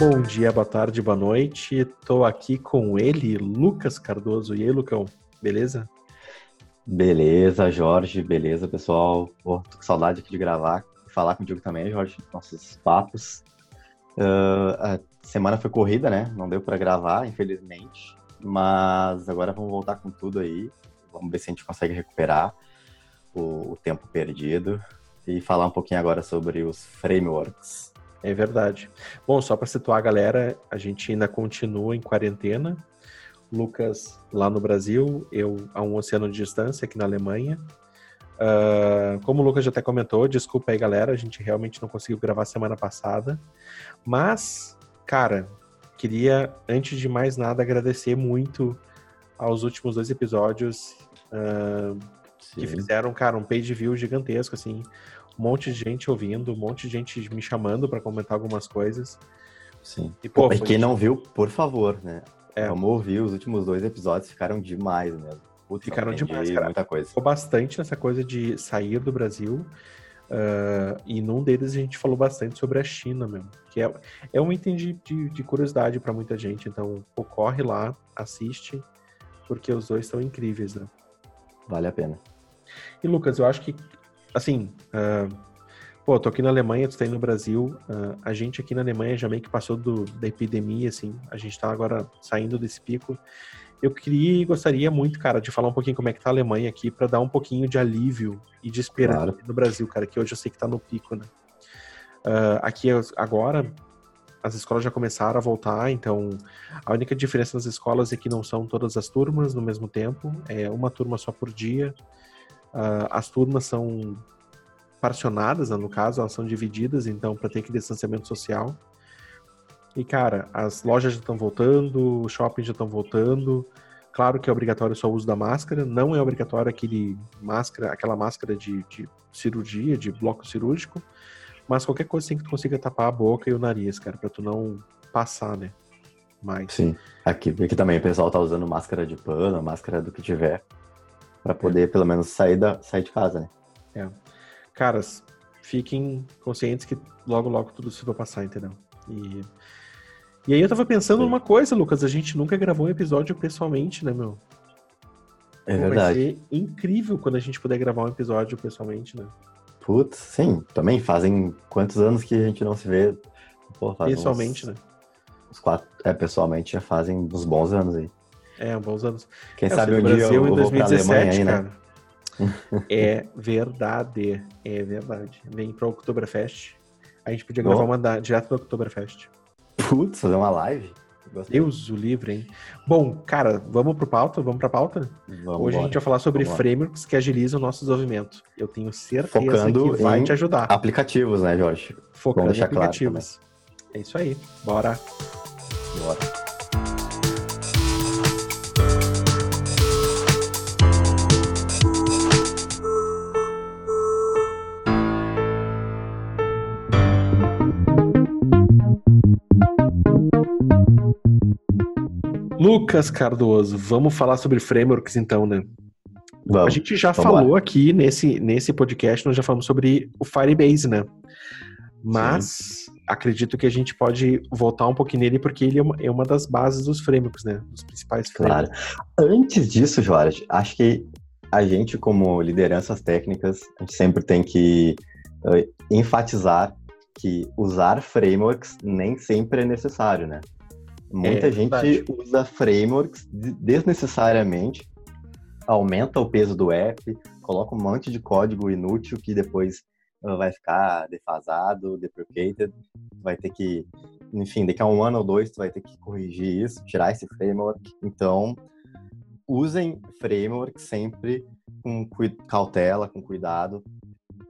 Bom dia, boa tarde, boa noite. Estou aqui com ele, Lucas Cardoso. E aí, Lucão, beleza? Beleza, Jorge, beleza, pessoal. Pô, tô com saudade aqui de gravar e falar contigo também, Jorge, nossos papos. Uh, a semana foi corrida, né? Não deu para gravar, infelizmente. Mas agora vamos voltar com tudo aí. Vamos ver se a gente consegue recuperar o, o tempo perdido e falar um pouquinho agora sobre os frameworks. É verdade. Bom, só para situar a galera, a gente ainda continua em quarentena. Lucas lá no Brasil, eu a um oceano de distância aqui na Alemanha. Uh, como o Lucas já até comentou, desculpa aí, galera, a gente realmente não conseguiu gravar semana passada. Mas, cara, queria, antes de mais nada, agradecer muito aos últimos dois episódios uh, que fizeram, cara, um page view gigantesco, assim um monte de gente ouvindo, um monte de gente me chamando para comentar algumas coisas. Sim. E, pô, quem não viu, por favor, né? É. Vamos ouvir, os últimos dois episódios ficaram demais mesmo. Putz, ficaram demais, cara. Muita coisa. Ficou bastante nessa coisa de sair do Brasil. Uh, e num deles a gente falou bastante sobre a China mesmo. Que é, é um item de, de, de curiosidade para muita gente. Então, pô, corre lá, assiste, porque os dois são incríveis, né? Vale a pena. E Lucas, eu acho que assim, uh, pô, tô aqui na Alemanha, tu tá aí no Brasil, uh, a gente aqui na Alemanha já meio que passou do, da epidemia, assim, a gente tá agora saindo desse pico. Eu queria e gostaria muito, cara, de falar um pouquinho como é que tá a Alemanha aqui, para dar um pouquinho de alívio e de esperança claro. no Brasil, cara, que hoje eu sei que tá no pico, né? Uh, aqui agora, as escolas já começaram a voltar, então a única diferença nas escolas é que não são todas as turmas no mesmo tempo, é uma turma só por dia. Uh, as turmas são parcionadas, né, no caso, elas são divididas, então, para ter aquele distanciamento social. E, cara, as lojas já estão voltando, os shoppings já estão voltando. Claro que é obrigatório só o uso da máscara, não é obrigatório aquele máscara, aquela máscara de, de cirurgia, de bloco cirúrgico, mas qualquer coisa assim que tu consiga tapar a boca e o nariz, cara, para tu não passar, né? Mais. Sim, aqui, aqui também o pessoal tá usando máscara de pano, máscara do que tiver para poder pelo menos sair, da, sair de casa, né? É. Caras, fiquem conscientes que logo, logo tudo isso vai passar, entendeu? E, e aí eu tava pensando Sim. numa coisa, Lucas, a gente nunca gravou um episódio pessoalmente, né, meu? É Pô, verdade. Vai ser incrível quando a gente puder gravar um episódio pessoalmente, né? Putz, sim. Também fazem quantos anos que a gente não se vê? Pô, pessoalmente, uns, né? Os quatro, é, pessoalmente já fazem uns bons anos aí. É, bons anos. Quem é, sabe um dia eu, eu em 2017, aí, né? cara. é verdade, é verdade. Vem pro Oktoberfest. A gente podia gravar uma direto do Oktoberfest. Putz, fazer uma live? Gostei. Deus o livre, hein? Bom, cara, vamos pro pauta? Vamos pra pauta? Vamos Hoje embora. a gente vai falar sobre vamos frameworks que agilizam o nosso desenvolvimento. Eu tenho certeza Focando que vai te ajudar. Aplicativos, né, Jorge? Focando em aplicativos. Claro é isso aí. Bora. Bora. Lucas Cardoso, vamos falar sobre frameworks então, né? Vamos, a gente já falou lá. aqui nesse, nesse podcast, nós já falamos sobre o Firebase, né? Mas Sim. acredito que a gente pode voltar um pouquinho nele porque ele é uma, é uma das bases dos frameworks, né? Dos principais frameworks. Claro. Antes disso, Jorge, acho que a gente, como lideranças técnicas, a gente sempre tem que uh, enfatizar que usar frameworks nem sempre é necessário, né? Muita é, gente verdade. usa frameworks desnecessariamente, aumenta o peso do app, coloca um monte de código inútil que depois uh, vai ficar defasado, deprecated, vai ter que, enfim, daqui a um ano ou dois tu vai ter que corrigir isso, tirar esse framework. Então, usem framework sempre com cautela, com cuidado.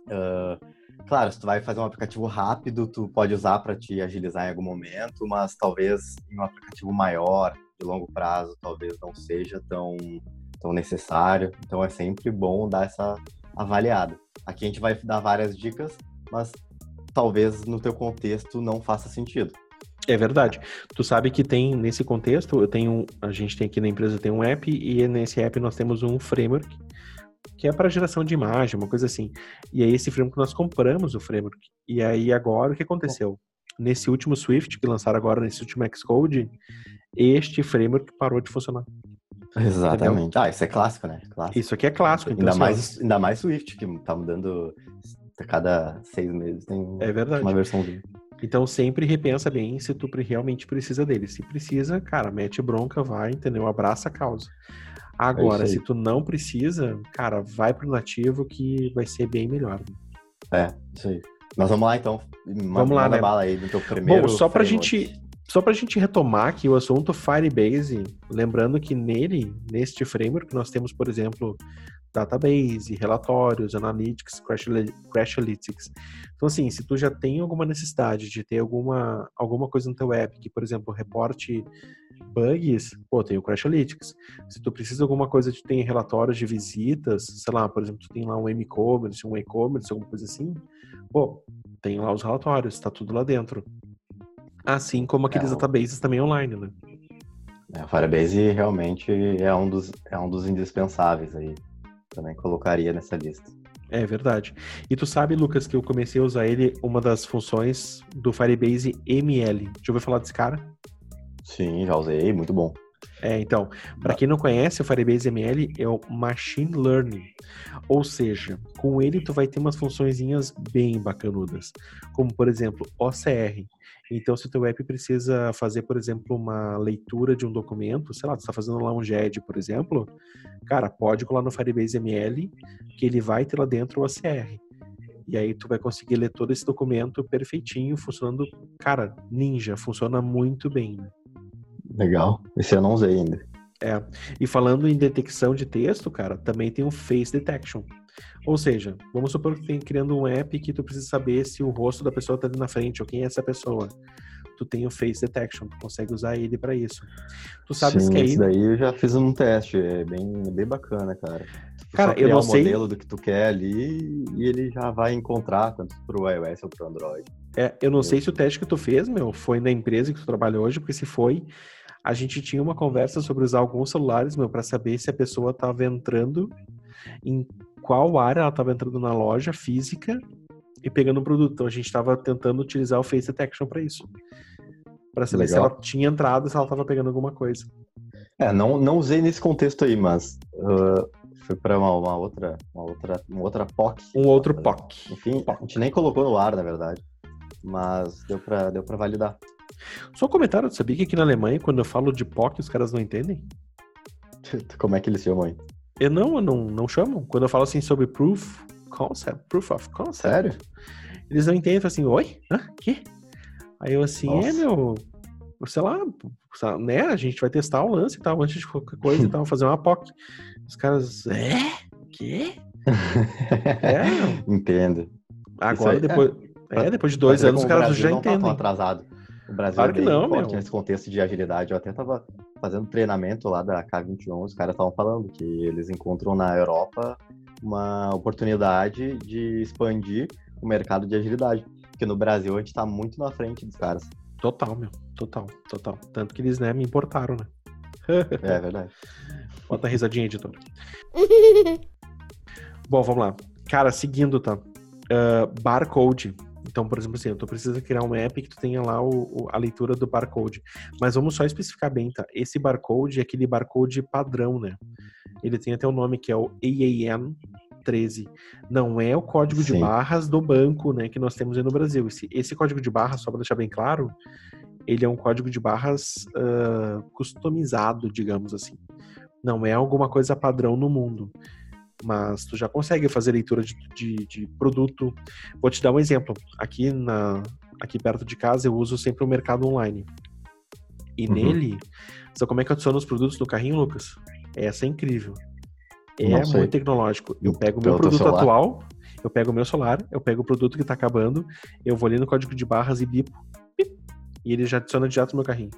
Uh, Claro, se tu vai fazer um aplicativo rápido, tu pode usar para te agilizar em algum momento, mas talvez em um aplicativo maior, de longo prazo, talvez não seja tão, tão necessário. Então é sempre bom dar essa avaliada. Aqui a gente vai dar várias dicas, mas talvez no teu contexto não faça sentido. É verdade. Tu sabe que tem nesse contexto, eu tenho, a gente tem aqui na empresa tem um app e nesse app nós temos um framework que é para geração de imagem, uma coisa assim. E aí esse framework nós compramos o framework. E aí agora o que aconteceu? nesse último Swift que lançaram agora, nesse último Xcode, este framework parou de funcionar. Exatamente. Entendeu? Ah, isso é clássico, né? Clássico. Isso aqui é clássico. Então, ainda, assim, mais, ainda mais Swift, que tá mudando a cada seis meses tem é verdade. uma versãozinha. Então sempre repensa bem se tu realmente precisa dele. Se precisa, cara, mete bronca, vai, entendeu? Abraça a causa. Agora, é se tu não precisa, cara, vai pro nativo que vai ser bem melhor. É, isso aí. Mas vamos lá então. Vamos lá, né? bala aí do teu primeiro. Bom, só pra gente só para a gente retomar aqui o assunto Firebase, lembrando que nele, neste framework, nós temos, por exemplo, database, relatórios, analytics, crash, analytics. Então, assim, se tu já tem alguma necessidade de ter alguma, alguma coisa no teu app que, por exemplo, reporte bugs, pô, tem o Crash Analytics. Se tu precisa de alguma coisa que tem relatórios de visitas, sei lá, por exemplo, tu tem lá um e-commerce, um e-commerce, alguma coisa assim, pô, tem lá os relatórios, tá tudo lá dentro. Assim como aqueles é, databases também online, né? É, o Firebase realmente é um, dos, é um dos indispensáveis aí. Também colocaria nessa lista. É verdade. E tu sabe, Lucas, que eu comecei a usar ele, uma das funções do Firebase ML. Já ouviu falar desse cara? Sim, já usei, muito bom. É, então, para quem não conhece, o Firebase ML é o Machine Learning. Ou seja, com ele tu vai ter umas funçõezinhas bem bacanudas, como por exemplo, OCR. Então, se o teu app precisa fazer, por exemplo, uma leitura de um documento, sei lá, tu está fazendo lá um GED, por exemplo, cara, pode colar no Firebase ML, que ele vai ter lá dentro o OCR. E aí tu vai conseguir ler todo esse documento perfeitinho, funcionando, cara, ninja, funciona muito bem. Né? Legal. Esse eu não usei ainda. É. E falando em detecção de texto, cara, também tem o Face Detection. Ou seja, vamos supor que tem criando um app que tu precisa saber se o rosto da pessoa tá ali na frente ou quem é essa pessoa. Tu tem o Face Detection, tu consegue usar ele para isso. Tu sabes Sim, que aí. Isso daí eu já fiz um teste, é bem, bem bacana, cara. Tu cara, eu não sei. o modelo do que tu quer ali e ele já vai encontrar tanto pro iOS ou pro Android. É, eu não sei se o teste que tu fez, meu, foi na empresa que tu trabalha hoje, porque se foi, a gente tinha uma conversa sobre usar alguns celulares, meu, para saber se a pessoa estava entrando em qual área ela estava entrando na loja física e pegando o produto. Então a gente estava tentando utilizar o Face Detection para isso. Para saber Legal. se ela tinha entrado, se ela estava pegando alguma coisa. É, não, não usei nesse contexto aí, mas uh, foi para uma, uma, outra, uma outra, uma outra POC. Um outro POC. Enfim, POC. a gente nem colocou no ar, na verdade, mas deu para deu para validar. Só um comentário, tu sabia que aqui na Alemanha, quando eu falo de POC, os caras não entendem? Como é que eles chamam aí? Eu não, não, não chamam. Quando eu falo assim sobre proof concept, proof of concept. Sério? Eles não entendem, assim, oi? Hã? Que? Aí eu assim, é, Nossa. é, meu, sei lá, né? A gente vai testar o lance e tal, antes de qualquer coisa e tal, fazer uma POC. Os caras, é? Que? é, não. Entendo. Agora, aí, depois, é. é. depois de dois anos, os caras já tá entendem. Tá atrasado. O Brasil claro é que não, forte meu. nesse contexto de agilidade. Eu até estava fazendo treinamento lá da K21, os caras estavam falando que eles encontram na Europa uma oportunidade de expandir o mercado de agilidade. Porque no Brasil a gente está muito na frente dos caras. Total, meu. Total, total. Tanto que eles, né, me importaram, né? é verdade. Bota a risadinha, editor. Bom, vamos lá. Cara, seguindo, tá? Uh, barcode então, por exemplo, assim, tu precisa criar um app que tu tenha lá o, o, a leitura do barcode. Mas vamos só especificar bem, tá? Esse barcode é aquele barcode padrão, né? Ele tem até o um nome que é o AAN 13. Não é o código Sim. de barras do banco, né, que nós temos aí no Brasil. Esse, esse código de barras, só para deixar bem claro, ele é um código de barras uh, customizado, digamos assim. Não é alguma coisa padrão no mundo mas tu já consegue fazer leitura de, de, de, produto. Vou te dar um exemplo. Aqui, na, aqui perto de casa eu uso sempre o mercado online. E uhum. nele, sabe como é que eu adiciono os produtos no carrinho, Lucas? Essa é incrível. É muito tecnológico. Eu pego o meu produto atual, eu pego o meu celular, eu pego o produto que está acabando, eu vou ali no código de barras e bipo, e ele já adiciona direto no meu carrinho.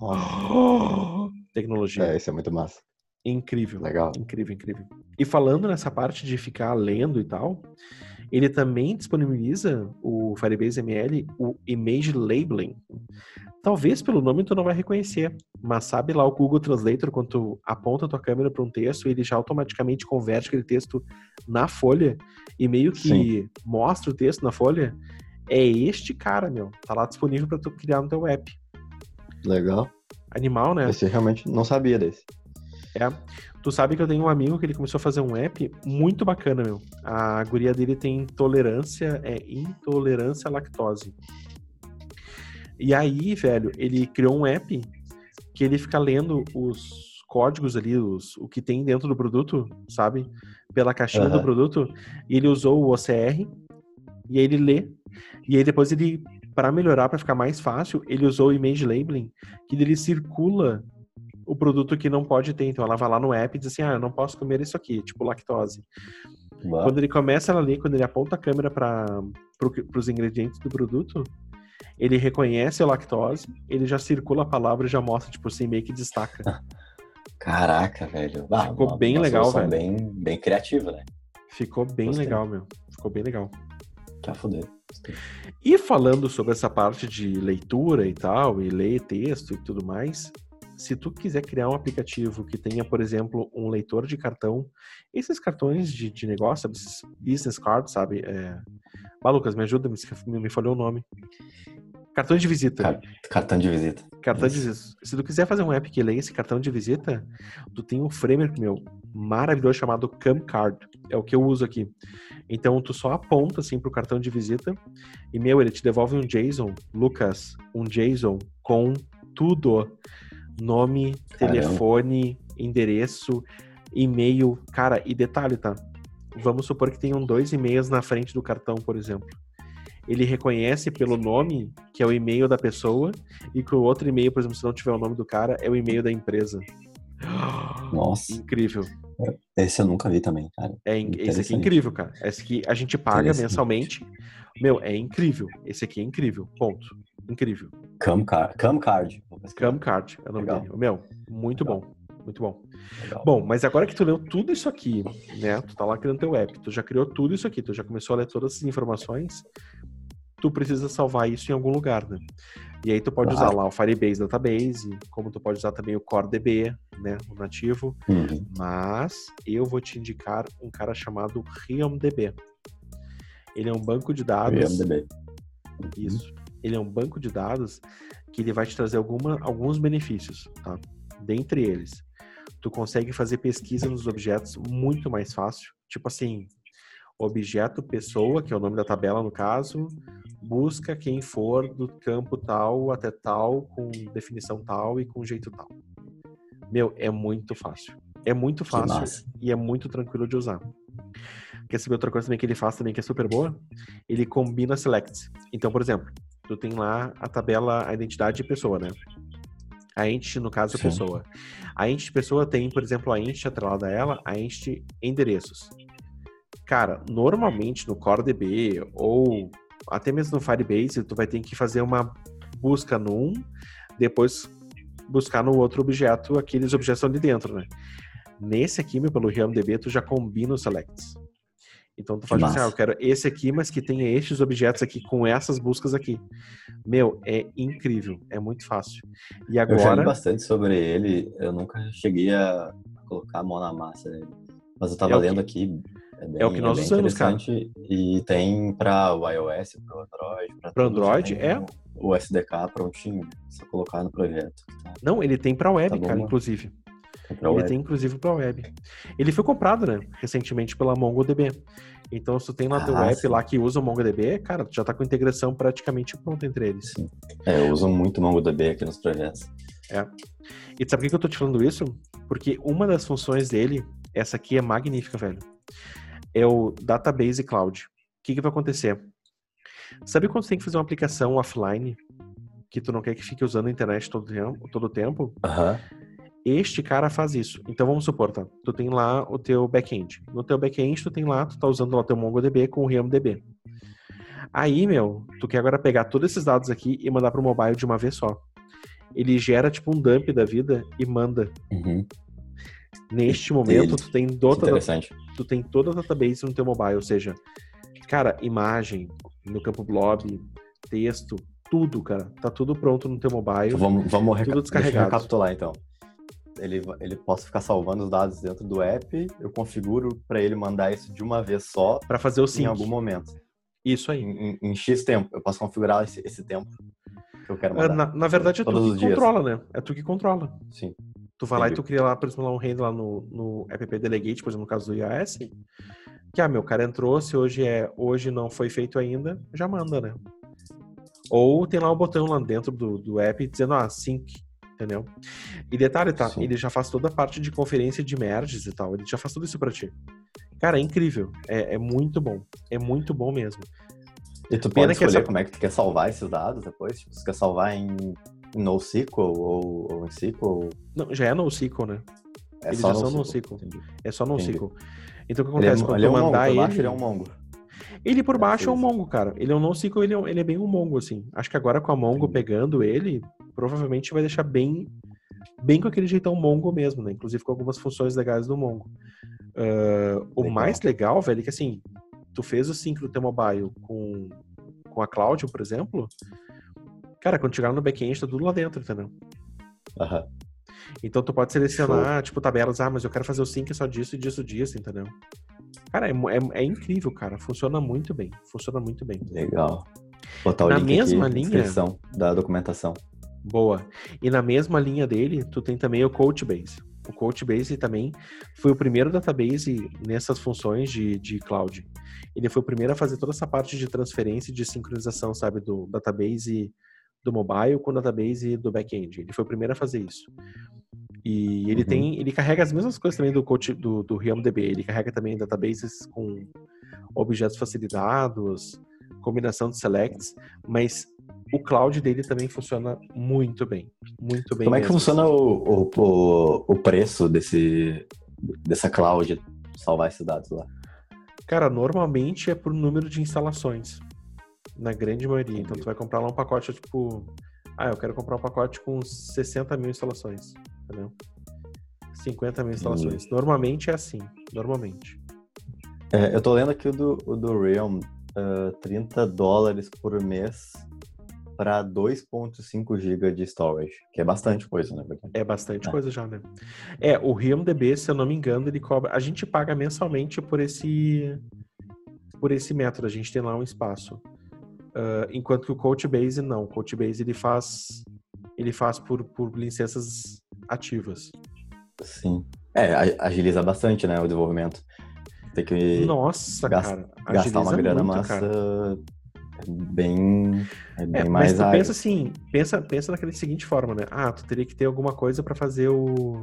Oh. Tecnologia. É, isso é muito massa. Incrível. Legal. Incrível, incrível. E falando nessa parte de ficar lendo e tal, ele também disponibiliza o Firebase ML, o Image Labeling. Talvez pelo nome tu não vai reconhecer, mas sabe lá o Google Translator, quando tu aponta a tua câmera para um texto, ele já automaticamente converte aquele texto na folha e meio que Sim. mostra o texto na folha. é este cara, meu. Tá lá disponível para tu criar no teu app. Legal. Animal, né? Esse realmente não sabia desse. É. Tu sabe que eu tenho um amigo que ele começou a fazer um app muito bacana, meu. A guria dele tem intolerância, é intolerância à lactose. E aí, velho, ele criou um app que ele fica lendo os códigos ali, os, o que tem dentro do produto, sabe? Pela caixinha uhum. do produto. E ele usou o OCR e aí ele lê. E aí depois ele, para melhorar, para ficar mais fácil, ele usou o image labeling, que ele circula o produto que não pode ter. Então ela vai lá no app e diz assim: ah, eu não posso comer isso aqui, tipo lactose. Uau. Quando ele começa a ler, quando ele aponta a câmera para pro, os ingredientes do produto, ele reconhece a lactose, ele já circula a palavra e já mostra, tipo assim, meio que destaca. Caraca, velho. Ah, Ficou uma, bem uma legal, velho. Bem, bem criativa, né? Ficou bem Gostei. legal, meu. Ficou bem legal. Tá foder. E falando sobre essa parte de leitura e tal, e ler texto e tudo mais, se tu quiser criar um aplicativo que tenha, por exemplo, um leitor de cartão, esses cartões de, de negócio, esses business cards, sabe? É... Ah, Lucas, me ajuda, me, me falhou o nome. Cartão de visita. cartão de visita. Cartão Isso. de visita. Se tu quiser fazer um app que leia esse cartão de visita, tu tem um framework, meu, maravilhoso chamado Camcard. É o que eu uso aqui. Então, tu só aponta, assim, pro cartão de visita e, meu, ele te devolve um JSON, Lucas, um JSON com tudo nome, Caramba. telefone, endereço, e-mail. Cara, e detalhe, tá? Vamos supor que tenham dois e-mails na frente do cartão, por exemplo. Ele reconhece pelo nome que é o e-mail da pessoa e que o outro e-mail, por exemplo, se não tiver o nome do cara, é o e-mail da empresa. Nossa. Incrível. Esse eu nunca vi também, cara. É, esse aqui é incrível, cara. Esse aqui a gente paga mensalmente. Meu, é incrível. Esse aqui é incrível. Ponto. Incrível. Camcard. Camcard. Camcard é o nome Legal. dele. Meu, muito Legal. bom. Muito bom. Legal. Bom, mas agora que tu leu tudo isso aqui, né? Tu tá lá criando teu app, tu já criou tudo isso aqui, tu já começou a ler todas essas informações, tu precisa salvar isso em algum lugar, né? E aí tu pode usar lá o Firebase Database, como tu pode usar também o CoreDB, né, o nativo. Uhum. Mas eu vou te indicar um cara chamado RiamDB. Ele é um banco de dados. RiamDB. Isso ele é um banco de dados que ele vai te trazer alguma, alguns benefícios, tá? Dentre eles, tu consegue fazer pesquisa nos objetos muito mais fácil. Tipo assim, objeto pessoa, que é o nome da tabela no caso, busca quem for do campo tal até tal, com definição tal e com jeito tal. Meu, é muito fácil. É muito fácil e é muito tranquilo de usar. Quer saber outra coisa também que ele faz também que é super boa? Ele combina selects. Então, por exemplo, tu tem lá a tabela, a identidade de pessoa, né? A entity, no caso, Sim. pessoa. A entity pessoa tem, por exemplo, a entity atrelada a ela, a entity endereços. Cara, normalmente no CoreDB ou até mesmo no Firebase, tu vai ter que fazer uma busca num, depois buscar no outro objeto aqueles objetos ali dentro, né? Nesse aqui, meu, pelo RealmDB, tu já combina os selects. Então tu faz assim, ah, eu quero esse aqui, mas que tenha estes objetos aqui com essas buscas aqui. Meu, é incrível, é muito fácil. E agora... Eu já li bastante sobre ele, eu nunca cheguei a colocar a mão na massa dele. Mas eu tava é lendo que, aqui, é, bem, é, o que nós é usamos, cara. E tem para o iOS, para o Android. Para Android, é. O SDK prontinho, só colocar no projeto. Tá? Não, ele tem para web, tá cara, inclusive. Ele web. tem inclusive para web. Ele foi comprado, né, recentemente pela MongoDB. Então, se tu tem lá ah, teu app sim. lá que usa o MongoDB, cara, tu já tá com integração praticamente pronta entre eles. Sim. É, eu uso muito MongoDB aqui nos projetos. É. E sabe por que eu tô te falando isso? Porque uma das funções dele, essa aqui é magnífica, velho. É o Database Cloud. O que, que vai acontecer? Sabe quando você tem que fazer uma aplicação offline que tu não quer que fique usando a internet todo tempo? Todo tempo? Uhum. Este cara faz isso. Então vamos supor, tá? Tu tem lá o teu back-end. No teu back-end tu tem lá, tu tá usando lá o teu MongoDB com o RealmDB. Aí, meu, tu quer agora pegar todos esses dados aqui e mandar pro mobile de uma vez só. Ele gera tipo um dump da vida e manda. Uhum. Neste momento, tu tem, toda, tu tem toda a database no teu mobile, ou seja, cara, imagem, no campo blob, texto, tudo, cara. Tá tudo pronto no teu mobile. Vamos, vamos tudo descarregado. recapitular então ele, ele possa ficar salvando os dados dentro do app, eu configuro para ele mandar isso de uma vez só para fazer o sync em algum momento. Isso aí. Em, em, X tempo. Eu posso configurar esse, esse tempo que eu quero mandar. Na, na verdade, é tu que controla, né? É tu que controla. Sim. Tu vai Entendi. lá e tu cria lá, por exemplo, um handle lá no, no app delegate, por exemplo, no caso do iOS, que, ah, meu cara entrou, se hoje é, hoje não foi feito ainda, já manda, né? Ou tem lá o botão lá dentro do, do app dizendo, ah, sync, entendeu? E detalhe, tá? Sim. Ele já faz toda a parte de conferência de merges e tal, ele já faz tudo isso pra ti. Cara, é incrível, é, é muito bom, é muito bom mesmo. E tu pode escolher essa... como é que tu quer salvar esses dados depois? Tipo, você quer salvar em NoSQL ou, ou em SQL? Não, já é NoSQL, né? É Eles só já NoSQL. são NoSQL. É só NoSQL. Então o que acontece? Ele é, Quando ele é um mandar mongo, ele... ele é um Mongo. Ele por baixo é um Mongo, cara. Ele é um NoSQL, ele é, ele é bem um Mongo, assim. Acho que agora com a Mongo pegando ele, provavelmente vai deixar bem bem com aquele jeitão Mongo mesmo, né? Inclusive com algumas funções legais do Mongo. Uh, o mais legal, velho, é que assim, tu fez o sync do teu mobile com, com a Cloud, por exemplo, Cara, quando chegar no back-end, tá tudo lá dentro, entendeu? Uhum. Então tu pode selecionar, Show. tipo, tabelas, ah, mas eu quero fazer o sync só disso e disso, disso, entendeu? Cara, é, é, é, incrível, cara. Funciona muito bem. Funciona muito bem. Legal. Botar o na link mesma aqui, linha da documentação. Boa. E na mesma linha dele, tu tem também o Coachbase. O Coachbase também foi o primeiro database nessas funções de, de cloud. Ele foi o primeiro a fazer toda essa parte de transferência e de sincronização, sabe, do database do mobile com o database do back-end. Ele foi o primeiro a fazer isso. E ele uhum. tem, ele carrega as mesmas coisas também do coach do, do RealmDB. Ele carrega também databases com objetos facilitados, combinação de selects, mas o cloud dele também funciona muito bem, muito bem. Como mesmo. é que funciona o, o, o preço desse dessa cloud salvar esses dados lá? Cara, normalmente é por número de instalações. Na grande maioria. Então tu vai comprar lá um pacote, tipo. Ah, eu quero comprar um pacote com 60 mil instalações. Entendeu? 50 mil instalações. Normalmente é assim. Normalmente. É, eu tô lendo aqui o do, o do Realm. Uh, 30 dólares por mês para 2.5 GB de storage, que é bastante coisa, né? É bastante é. coisa já, né? É, o RealmDB, se eu não me engano, ele cobra. A gente paga mensalmente por esse por esse método. A gente tem lá um espaço. Uh, enquanto que o Coachbase não. O Coachbase ele faz ele faz por, por licenças ativas. Sim. É, agiliza bastante, né, o desenvolvimento. Tem que Nossa, cara, gastar uma grana muito, massa é bem, é bem é, mais mas tu pensa assim, pensa, pensa naquela seguinte forma, né? Ah, tu teria que ter alguma coisa para fazer o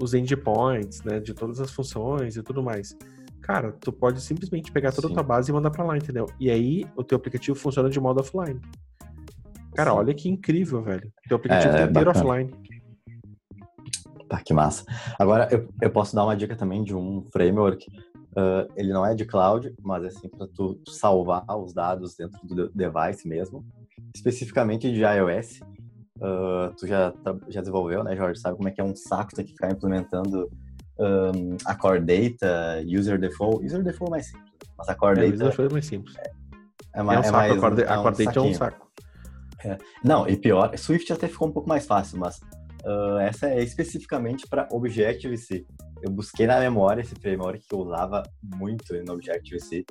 os endpoints, né, de todas as funções e tudo mais. Cara, tu pode simplesmente pegar toda Sim. a tua base e mandar para lá, entendeu? E aí o teu aplicativo funciona de modo offline. Cara, Sim. olha que incrível, velho. Teu aplicativo é, inteiro offline. Tá, que massa. Agora, eu, eu posso dar uma dica também de um framework. Uh, ele não é de cloud, mas é assim para tu salvar os dados dentro do device mesmo. Especificamente de iOS. Uh, tu já, tá, já desenvolveu, né, Jorge? Sabe como é que é um saco ter que ficar implementando um, a Core Data, User Default. User Default é mais simples, mas a Core é, Data... User Default é mais simples. É, é, é, um é mais, a Core, a Core Data é um saco. É. Não, e pior, Swift até ficou um pouco mais fácil, mas uh, essa é especificamente para Objective-C. Eu busquei na memória esse framework que eu usava muito no Objective-C.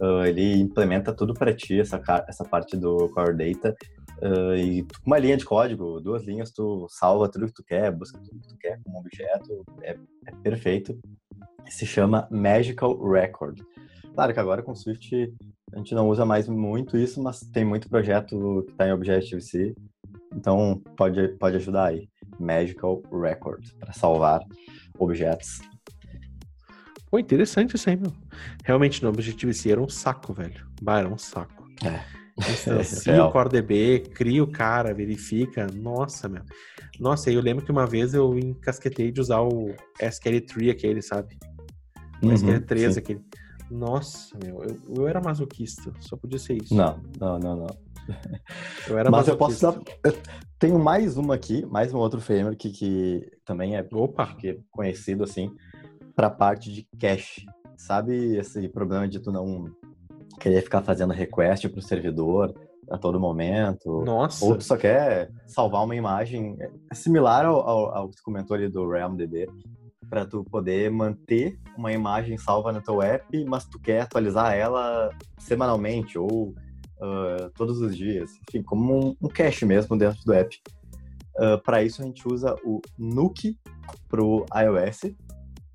Uh, ele implementa tudo para ti, essa, essa parte do Core Data, Uh, e uma linha de código, duas linhas, tu salva tudo que tu quer, busca tudo que tu quer como objeto, é, é perfeito. Se chama Magical Record. Claro que agora com Swift a gente não usa mais muito isso, mas tem muito projeto que está em Objective-C, então pode, pode ajudar aí. Magical Record, para salvar objetos. Pô, interessante isso aí, meu. Realmente, no Objective-C era um saco, velho. Bah, era um saco. É. Instancie é, o CoreDB, cria o cara, verifica. Nossa, meu. Nossa, eu lembro que uma vez eu encasquetei de usar o SQL3 aquele, sabe? O uhum, SQL3 sim. aquele. Nossa, meu, eu, eu, era masoquista, só podia ser isso. Não, não, não, não. Eu era Mas eu posso dar. Eu tenho mais uma aqui, mais um outro framework que, que também é, Opa. Que é conhecido assim, para parte de cache. Sabe esse problema de tu não querer ficar fazendo request para o servidor a todo momento. Nossa. Ou tu só quer salvar uma imagem. É similar ao, ao, ao que você comentou ali do RealmDB. para tu poder manter uma imagem salva no teu app, mas tu quer atualizar ela semanalmente ou uh, todos os dias, enfim, como um, um cache mesmo dentro do app. Uh, para isso a gente usa o Nuke para o iOS.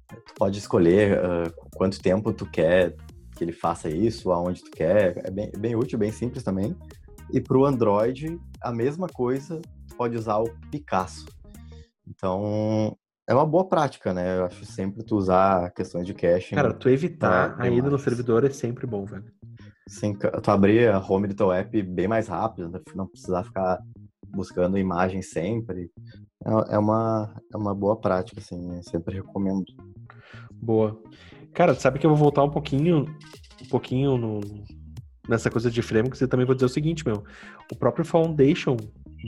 Tu pode escolher uh, quanto tempo tu quer que ele faça isso, aonde tu quer. É bem, bem útil, bem simples também. E para o Android, a mesma coisa, tu pode usar o Picasso. Então, é uma boa prática, né? Eu acho sempre tu usar questões de caching. Cara, tu evitar a ida no servidor é sempre bom, velho. Sim, tu abrir a home do teu app bem mais rápido, né? não precisar ficar buscando imagem sempre. É, é uma, é uma boa prática, assim, sempre recomendo. Boa. Cara, sabe que eu vou voltar um pouquinho, um pouquinho no, nessa coisa de frameworks e também vou dizer o seguinte, meu. O próprio Foundation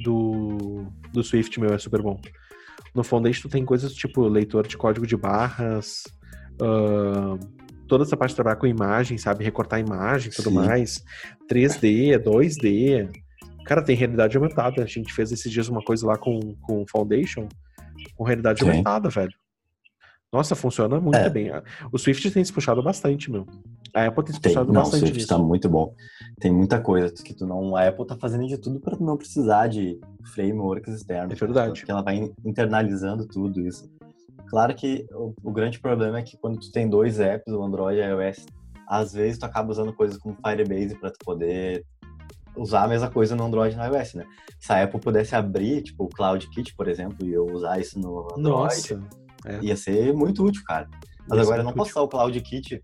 do, do Swift, meu, é super bom. No Foundation tem coisas tipo leitor de código de barras, uh, toda essa parte de trabalhar com imagem, sabe? Recortar imagem e tudo Sim. mais. 3D, 2D. Cara, tem realidade aumentada. A gente fez esses dias uma coisa lá com o Foundation com realidade Sim. aumentada, velho. Nossa, funciona muito é. bem. O Swift tem se puxado bastante, meu. A Apple tem se puxado não, bastante. O Swift está muito bom. Tem muita coisa que tu não. A Apple tá fazendo de tudo para não precisar de frameworks externos. É verdade. Porque ela vai internalizando tudo isso. Claro que o, o, grande problema é que quando tu tem dois apps, o Android e o iOS, às vezes tu acaba usando coisas como Firebase para tu poder usar a mesma coisa no Android e no iOS, né? Se a Apple pudesse abrir, tipo, o CloudKit, por exemplo, e eu usar isso no Android, Nossa, é. ia ser muito útil, cara. Mas agora eu não posso usar o CloudKit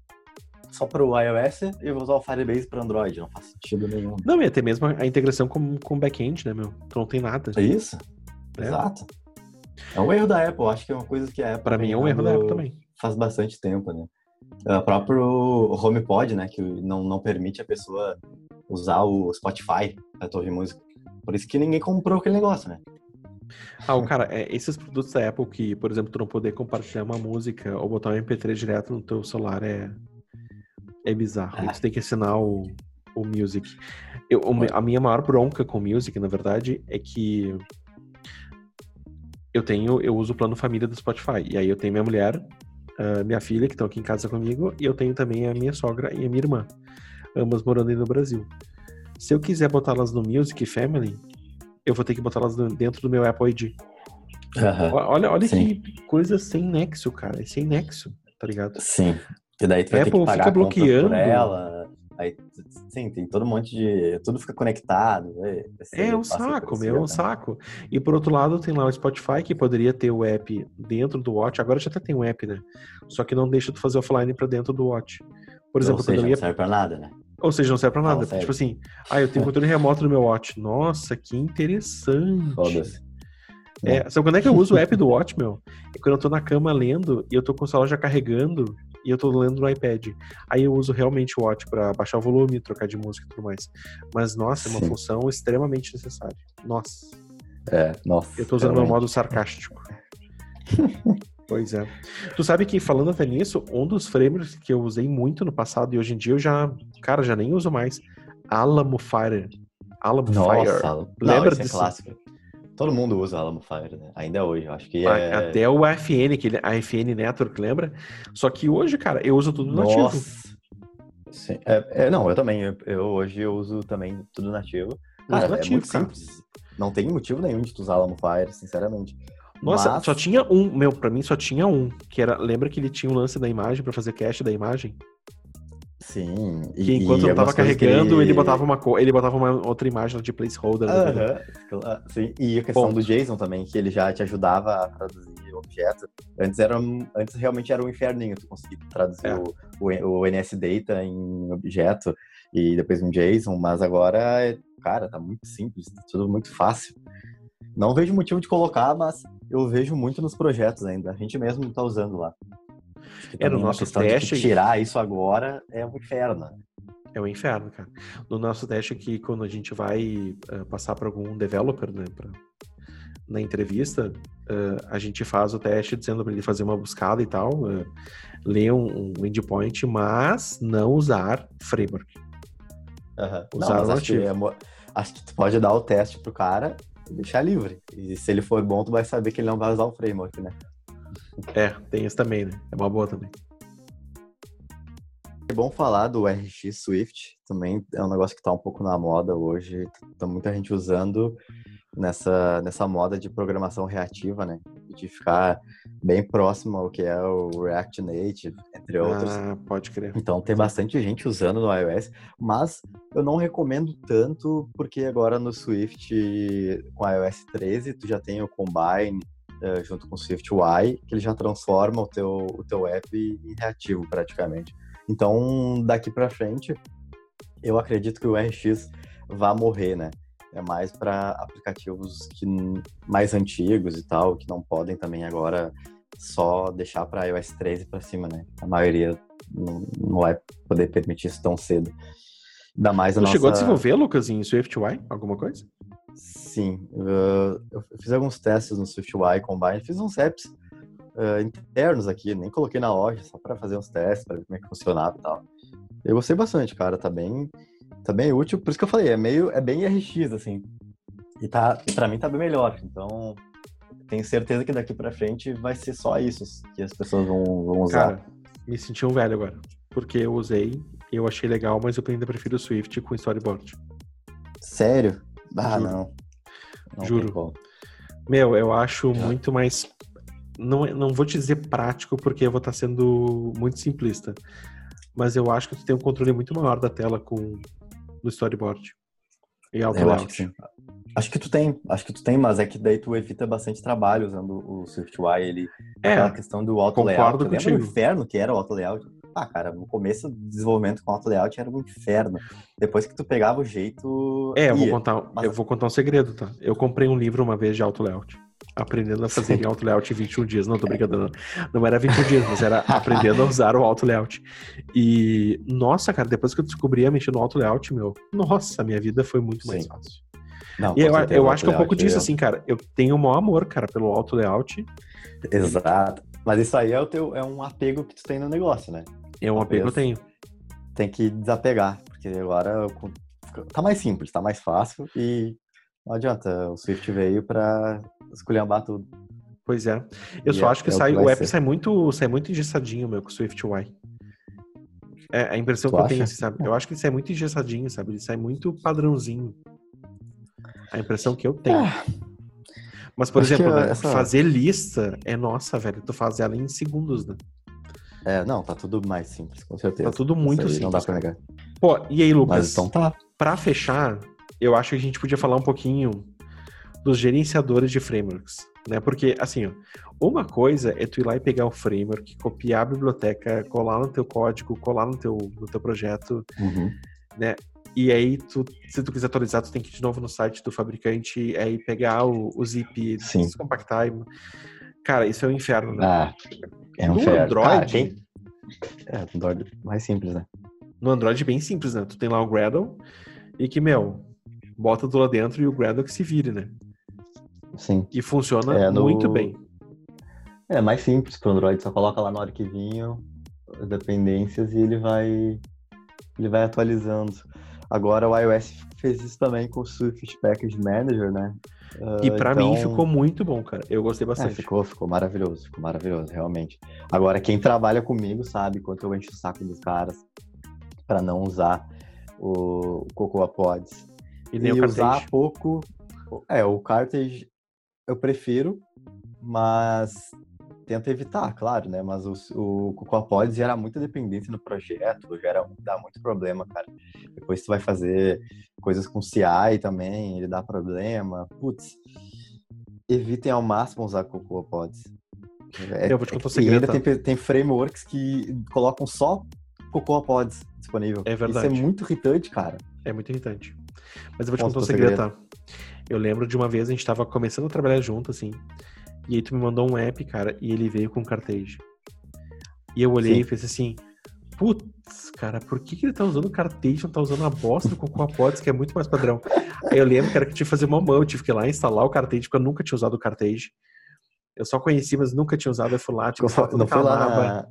só para o iOS e vou usar o Firebase para Android. Não faz sentido nenhum. Não, e até mesmo a integração com, com back-end, né, meu? Tu não tem nada. É isso. É. Exato. É um erro da Apple, acho que é uma coisa que a Apple. Pra mim é um erro da Apple também. Faz bastante tempo, né? O próprio HomePod, né? Que não, não permite a pessoa usar o Spotify tu ouvir música. Por isso que ninguém comprou aquele negócio, né? Ah, cara, é, esses produtos da Apple que, por exemplo, tu não poder compartilhar uma música ou botar um MP3 direto no teu celular é, é bizarro. É. Tu tem que assinar o, o Music. Eu, a minha maior bronca com o Music, na verdade, é que eu tenho, eu uso o plano família do Spotify. E aí eu tenho minha mulher, uh, minha filha, que estão aqui em casa comigo, e eu tenho também a minha sogra e a minha irmã, ambas morando aí no Brasil. Se eu quiser botá-las no Music Family, eu vou ter que botá-las dentro do meu Apple ID. Uhum. Olha, olha que coisa sem nexo, cara. É sem nexo, tá ligado? Sim. E daí tu vai Apple ter que pagar fica bloqueando. por ela. Aí, sim, tem todo um monte de. Tudo fica conectado. é um saco, meu, é um saco. E por outro lado, tem lá o Spotify, que poderia ter o app dentro do Watch. Agora já até tem um app, né? Só que não deixa tu fazer offline pra dentro do Watch. Por exemplo, Ou seja, não serve pra nada, né? Ou seja, não serve pra nada. Não, tipo assim, ah, eu tenho controle remoto no meu Watch. Nossa, que interessante. Foda-se. É, sabe quando é que eu uso o app do Watch, meu? É quando eu tô na cama lendo e eu tô com o celular já carregando e eu tô lendo no iPad. Aí eu uso realmente o Watch para baixar o volume, trocar de música e tudo mais. Mas, nossa, é uma Sim. função extremamente necessária. Nossa. É, nossa. Eu tô usando o meu modo sarcástico. pois é. Tu sabe que, falando até nisso, um dos frameworks que eu usei muito no passado e hoje em dia eu já, cara, já nem uso mais. Alamo Fire. Alamo Nossa, Fire. Lembra desse? É clássico. Todo mundo usa Alamo Fire, né? Ainda hoje, eu acho que é... Até o AFN, que a FN Network, lembra? Só que hoje, cara, eu uso tudo nativo. Nossa. Sim. É, é, não, eu também. Eu, eu, hoje eu uso também tudo nativo. Cara, nativo, é muito cara. simples. Não tem motivo nenhum de tu usar Alamo Fire, sinceramente. Nossa, Mas... só tinha um, meu, pra mim só tinha um, que era, lembra que ele tinha um lance da imagem para fazer cache da imagem? Sim. Que enquanto eu tava carregando, ele... ele... botava uma ele botava uma outra imagem de placeholder. Uh -huh. Sim. E a questão Ponto. do JSON também, que ele já te ajudava a traduzir objetos. Antes era antes realmente era um inferninho tu conseguir traduzir é. o, o, o, NS Data em objeto e depois um JSON, mas agora, cara, tá muito simples, tá tudo muito fácil. Não vejo motivo de colocar, mas eu vejo muito nos projetos ainda. A gente mesmo tá usando lá. É, no nosso teste. tirar isso agora é um inferno. É um inferno, cara. No nosso teste aqui, quando a gente vai uh, passar para algum developer, né, pra, na entrevista, uh, a gente faz o teste dizendo para ele fazer uma buscada e tal, uh, ler um, um endpoint, mas não usar framework. Uhum. Usar não, acho, que, é, acho que tu pode dar o teste pro cara e deixar livre. E se ele for bom, tu vai saber que ele não vai usar o framework, né? É, tem isso também, né? É uma boa também. É bom falar do RX Swift, também é um negócio que está um pouco na moda hoje, tá muita gente usando nessa, nessa moda de programação reativa, né? De ficar bem próximo ao que é o React Native, entre outros. Ah, pode crer. Então tem bastante gente usando no iOS, mas eu não recomendo tanto porque agora no Swift com iOS 13 tu já tem o Combine uh, junto com o Swift UI, que ele já transforma o teu, o teu app em reativo praticamente. Então daqui para frente eu acredito que o RX vai morrer, né? é mais para aplicativos que, mais antigos e tal, que não podem também agora só deixar para iOS 13 para cima, né? A maioria não, não, vai poder permitir isso tão cedo. Ainda mais a tu nossa... chegou a desenvolver, Lucas, em SwiftUI? Alguma coisa? Sim. Uh, eu fiz alguns testes no SwiftUI Combine, fiz uns apps uh, internos aqui, nem coloquei na loja, só para fazer uns testes, para ver como é que funcionava e tal. Eu gostei bastante, cara, tá bem tá bem útil, por isso que eu falei, é meio, é bem RX, assim. E tá, para mim tá bem melhor. Então, tenho certeza que daqui para frente vai ser só isso que as pessoas vão, vão usar. Cara, me senti um velho agora. Porque eu usei, eu achei legal, mas eu ainda prefiro o Swift com storyboard. Sério? Ah, Juro. não. não Juro. Meu, eu acho Já. muito mais. Não, não vou te dizer prático, porque eu vou estar sendo muito simplista. Mas eu acho que tu tem um controle muito maior da tela com no storyboard. E auto Eu acho que sim. Acho que tu tem, acho que tu tem, mas é que daí tu evita bastante trabalho usando o SwiftUI, ele é, aquela questão do auto layout. Lembra o inferno que era o auto layout? Ah, cara, no começo do desenvolvimento com auto layout era um inferno. Depois que tu pegava o jeito. É, eu vou contar, mas... eu vou contar um segredo, tá? Eu comprei um livro uma vez de auto layout aprendendo a fazer em auto layout em 21 dias. Não, tô brincando, não. Não era 21 dias, mas era aprendendo a usar o auto layout. E, nossa, cara, depois que eu descobri a mexer no auto layout, meu, nossa, minha vida foi muito mais Sim. fácil. Não, e eu, eu acho que é um pouco disso, assim, cara. Eu tenho o maior amor, cara, pelo auto layout. Exato. Mas isso aí é, o teu, é um apego que tu tem no negócio, né? É um apego que eu tenho. Tem que desapegar, porque agora tá mais simples, tá mais fácil e não adianta. O Swift veio para esculhambar tudo. Pois é. Eu e só é, acho que, é sai, o, o app ser. sai muito, sai muito engessadinho, meu, com o Swift UI. É a impressão tu que acha? eu tenho, assim, sabe? Eu acho que ele sai muito engessadinho, sabe? Ele sai muito padrãozinho. A impressão que eu tenho. É. Mas, por exemplo, né, essa... fazer lista é nossa, velho. Tu faz ela em segundos, né? É, não, tá tudo mais simples, com certeza. Tá tudo muito simples. Não dá pra negar. Pô, e aí, Lucas? Mas então tá. Pra fechar, eu acho que a gente podia falar um pouquinho dos gerenciadores de frameworks, né? Porque, assim, uma coisa é tu ir lá e pegar o framework, copiar a biblioteca, colar no teu código, colar no teu, no teu projeto, uhum. né? E aí, tu, se tu quiser atualizar, tu tem que ir de novo no site do fabricante, aí pegar o, o zip, descompactar. E... Cara, isso é um inferno, né? Ah, é um no inferno. Android... Ah, quem... É, Android mais simples, né? No Android bem simples, né? Tu tem lá o Gradle e que, meu, bota tudo lá dentro e o Gradle que se vire, né? Sim. E funciona é, no... muito bem. É mais simples para o Android, só coloca lá no arquivinho as dependências e ele vai ele vai atualizando. Agora o iOS fez isso também com o Swift Package Manager, né? Uh, e para então... mim ficou muito bom, cara. Eu gostei é, bastante. É, ficou, ficou maravilhoso, ficou maravilhoso, realmente. Agora quem trabalha comigo sabe quanto eu encho o saco dos caras para não usar o Cocoa Pods. E, e usar pouco. É, o Cartage eu prefiro, mas tento evitar, claro, né? Mas o, o gera muita dependência no projeto, gera, dá muito problema, cara. Depois tu vai fazer coisas com CI também, ele dá problema. Putz, evitem ao máximo usar Cocoa Pods. É, eu vou te contar um segredo. E ainda tem, tem frameworks que colocam só Cocoa Pods disponível. É verdade. Isso é muito irritante, cara. É muito irritante. Mas eu vou te contar um segredo, tá? Eu lembro de uma vez a gente tava começando a trabalhar junto, assim. E aí tu me mandou um app, cara, e ele veio com cartage. E eu olhei Sim. e pensei assim, putz, cara, por que, que ele tá usando cartage, não tá usando a bosta do Cocoa Pods, que é muito mais padrão? aí eu lembro, cara, que eu tive que fazer uma mão, eu tive que ir lá instalar o cartage, porque eu nunca tinha usado o cartage. Eu só conheci, mas nunca tinha usado, eu fui lá, tipo, não foi lá na...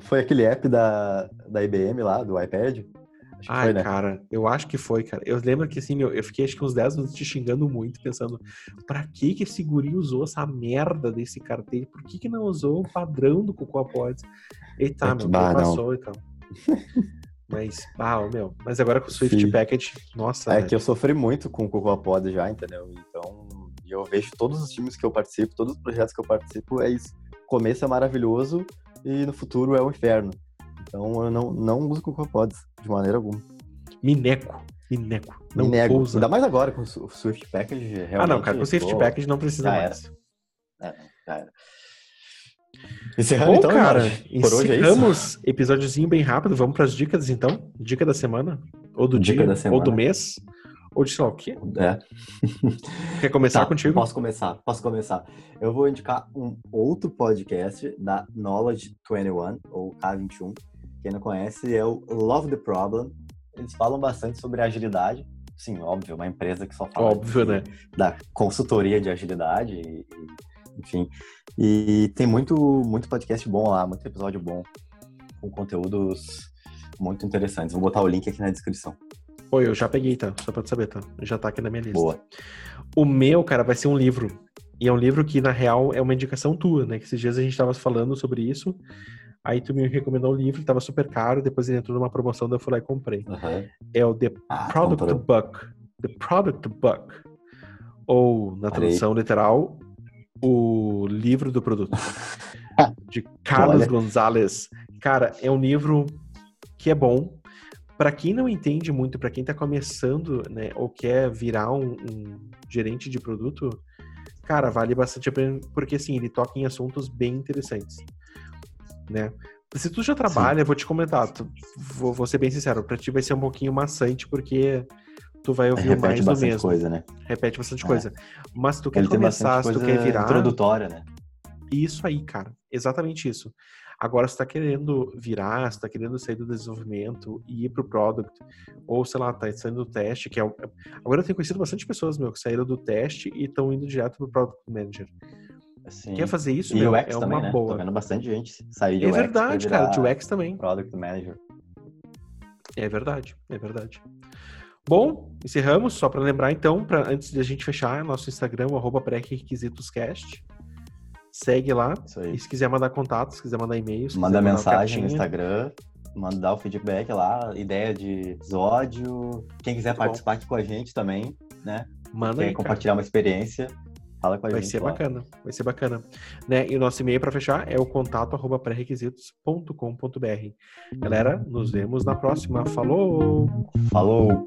Foi aquele app da, da IBM lá, do iPad? Acho Ai, né? cara, eu acho que foi, cara. Eu lembro que, assim, meu, eu fiquei acho que uns 10 minutos te xingando muito, pensando, pra que que esse guri usou essa merda desse carteiro? Por que que não usou o padrão do Cocoa Pods? Eita, é meu, bah, passou e tal. Mas, ah, meu, mas agora com o Swift Sim. Package, nossa. É né? que eu sofri muito com o Cocoa Pod já, entendeu? Então, eu vejo todos os times que eu participo, todos os projetos que eu participo, é isso. O começo é maravilhoso e no futuro é o um inferno. Então, eu não, não uso Cocoa Pods de maneira alguma. Mineco. Mineco. Não Me nego. Ousa. Ainda mais agora com o Swift Package. Realmente, ah, não, cara, com o Swift Package não precisa mais. É, já era. Encerrando Bom, então, cara, por hoje é isso. episódiozinho bem rápido. Vamos para as dicas então. Dica da semana, ou do Dica dia, ou do mês, ou de sei lá o quê. É. Quer começar tá, contigo? Posso começar, posso começar. Eu vou indicar um outro podcast da Knowledge 21, ou K21. Quem não conhece é o Love the Problem. Eles falam bastante sobre agilidade. Sim, óbvio, uma empresa que só fala óbvio, de, né? da consultoria de agilidade e, enfim. E tem muito, muito podcast bom lá, muito episódio bom, com conteúdos muito interessantes. Vou botar o link aqui na descrição. Oi, eu já peguei, tá? Só pra tu saber, tá? Já tá aqui na minha lista. Boa. O meu, cara, vai ser um livro. E é um livro que, na real, é uma indicação tua, né? Que esses dias a gente tava falando sobre isso. Aí tu me recomendou o livro, tava super caro, depois ele entrou numa promoção, daí eu fui lá e comprei. Uhum. É o The ah, Product comprou. Book. The Product Book. Ou, na tradução literal, o livro do produto. de Carlos Olha. Gonzalez. Cara, é um livro que é bom. Para quem não entende muito, para quem está começando, né, ou quer virar um, um, gerente de produto, cara, vale bastante a pena, porque assim, ele toca em assuntos bem interessantes, né? Se tu já trabalha, Sim. vou te comentar, tu, vou, vou ser bem sincero, para ti vai ser um pouquinho maçante, porque tu vai ouvir Repete mais do mesmo. coisa, né? Repete bastante é. coisa. Mas tu quer Ele começar, se tu quer virar... introdutória, né? Isso aí, cara. Exatamente isso. Agora, se tá querendo virar, se tá querendo sair do desenvolvimento e ir pro product, ou sei lá, tá saindo do teste, que é. Agora eu tenho conhecido bastante pessoas, meu, que saíram do teste e estão indo direto pro product manager. Sim. Quer fazer isso, e meu, UX é também, uma né? boa. Tô vendo bastante gente sair de é UX. É verdade, cara, de UX também. Product Manager. É verdade, é verdade. Bom, encerramos. Só para lembrar, então, pra, antes de a gente fechar, nosso Instagram, arroba pré-requisitoscast. Segue lá. E se quiser mandar contatos, se quiser mandar e-mails. Manda mensagem no Instagram, mandar o feedback lá, ideia de episódio. Quem quiser Muito participar bom. aqui com a gente também, né? Manda Quer aí, compartilhar cara. uma experiência. Fala com a vai gente. Ser lá. bacana, vai ser bacana. Né? E o nosso e-mail para fechar é o contato arroba pré-requisitos.com.br. Galera, nos vemos na próxima. Falou! Falou!